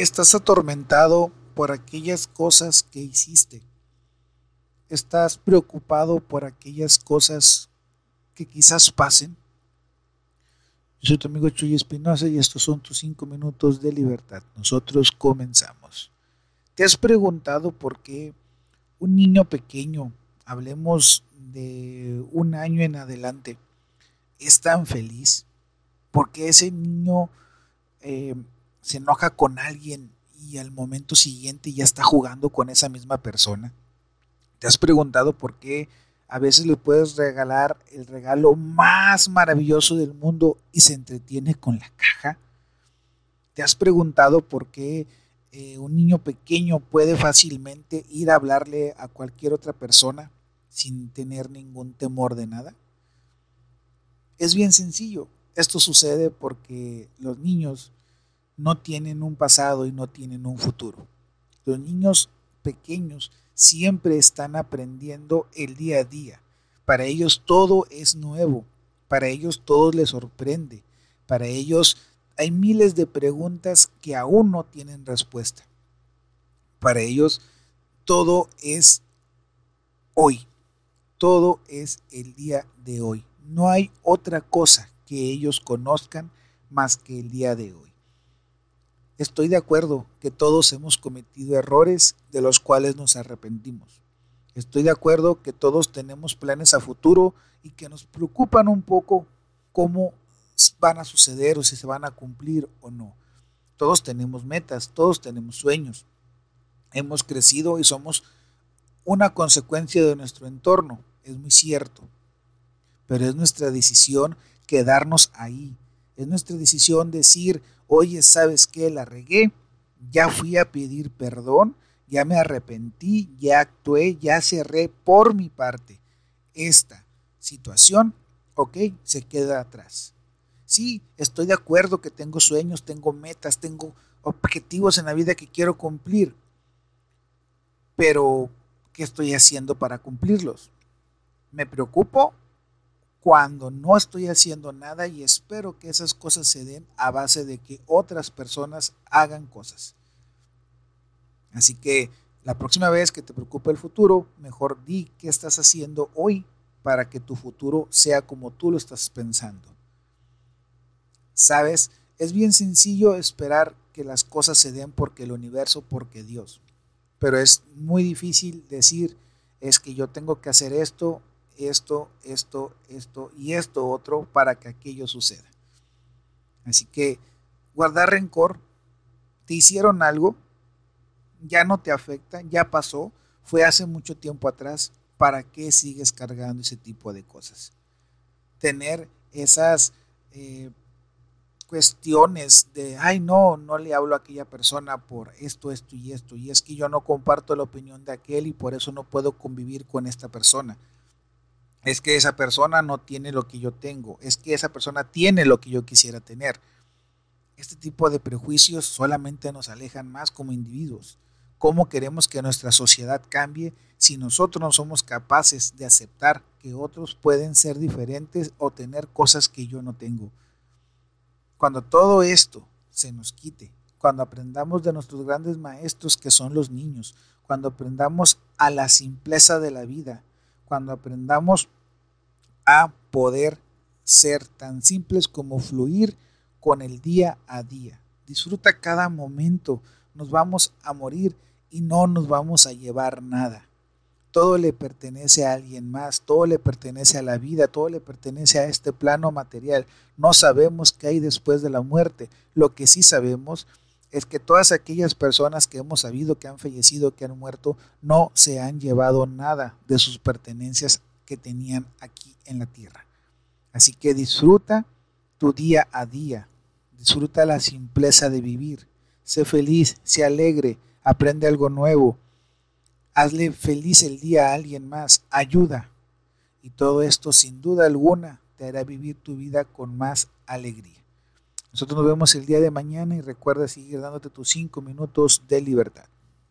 Estás atormentado por aquellas cosas que hiciste. Estás preocupado por aquellas cosas que quizás pasen. Yo soy tu amigo Chuy Espinosa y estos son tus cinco minutos de libertad. Nosotros comenzamos. ¿Te has preguntado por qué un niño pequeño, hablemos de un año en adelante, es tan feliz? ¿Por qué ese niño eh, se enoja con alguien y al momento siguiente ya está jugando con esa misma persona? ¿Te has preguntado por qué a veces le puedes regalar el regalo más maravilloso del mundo y se entretiene con la caja? ¿Te has preguntado por qué eh, un niño pequeño puede fácilmente ir a hablarle a cualquier otra persona sin tener ningún temor de nada? Es bien sencillo. Esto sucede porque los niños no tienen un pasado y no tienen un futuro. Los niños pequeños siempre están aprendiendo el día a día. Para ellos todo es nuevo, para ellos todo les sorprende, para ellos hay miles de preguntas que aún no tienen respuesta. Para ellos todo es hoy, todo es el día de hoy. No hay otra cosa que ellos conozcan más que el día de hoy. Estoy de acuerdo que todos hemos cometido errores de los cuales nos arrepentimos. Estoy de acuerdo que todos tenemos planes a futuro y que nos preocupan un poco cómo van a suceder o si se van a cumplir o no. Todos tenemos metas, todos tenemos sueños. Hemos crecido y somos una consecuencia de nuestro entorno, es muy cierto. Pero es nuestra decisión quedarnos ahí. Es nuestra decisión decir, oye, ¿sabes qué? La regué, ya fui a pedir perdón, ya me arrepentí, ya actué, ya cerré por mi parte. Esta situación, ok, se queda atrás. Sí, estoy de acuerdo que tengo sueños, tengo metas, tengo objetivos en la vida que quiero cumplir, pero ¿qué estoy haciendo para cumplirlos? ¿Me preocupo cuando no estoy haciendo nada y espero que esas cosas se den a base de que otras personas hagan cosas. Así que la próxima vez que te preocupe el futuro, mejor di qué estás haciendo hoy para que tu futuro sea como tú lo estás pensando. Sabes, es bien sencillo esperar que las cosas se den porque el universo, porque Dios. Pero es muy difícil decir, es que yo tengo que hacer esto esto, esto, esto y esto otro para que aquello suceda. Así que guardar rencor, te hicieron algo, ya no te afecta, ya pasó, fue hace mucho tiempo atrás, ¿para qué sigues cargando ese tipo de cosas? Tener esas eh, cuestiones de, ay, no, no le hablo a aquella persona por esto, esto y esto, y es que yo no comparto la opinión de aquel y por eso no puedo convivir con esta persona es que esa persona no tiene lo que yo tengo, es que esa persona tiene lo que yo quisiera tener. Este tipo de prejuicios solamente nos alejan más como individuos. ¿Cómo queremos que nuestra sociedad cambie si nosotros no somos capaces de aceptar que otros pueden ser diferentes o tener cosas que yo no tengo? Cuando todo esto se nos quite, cuando aprendamos de nuestros grandes maestros que son los niños, cuando aprendamos a la simpleza de la vida, cuando aprendamos a poder ser tan simples como fluir con el día a día. Disfruta cada momento. Nos vamos a morir y no nos vamos a llevar nada. Todo le pertenece a alguien más, todo le pertenece a la vida, todo le pertenece a este plano material. No sabemos qué hay después de la muerte. Lo que sí sabemos es que todas aquellas personas que hemos sabido que han fallecido, que han muerto, no se han llevado nada de sus pertenencias que tenían aquí en la tierra. Así que disfruta tu día a día, disfruta la simpleza de vivir, sé feliz, sé alegre, aprende algo nuevo, hazle feliz el día a alguien más, ayuda. Y todo esto sin duda alguna te hará vivir tu vida con más alegría. Nosotros nos vemos el día de mañana y recuerda seguir dándote tus cinco minutos de libertad.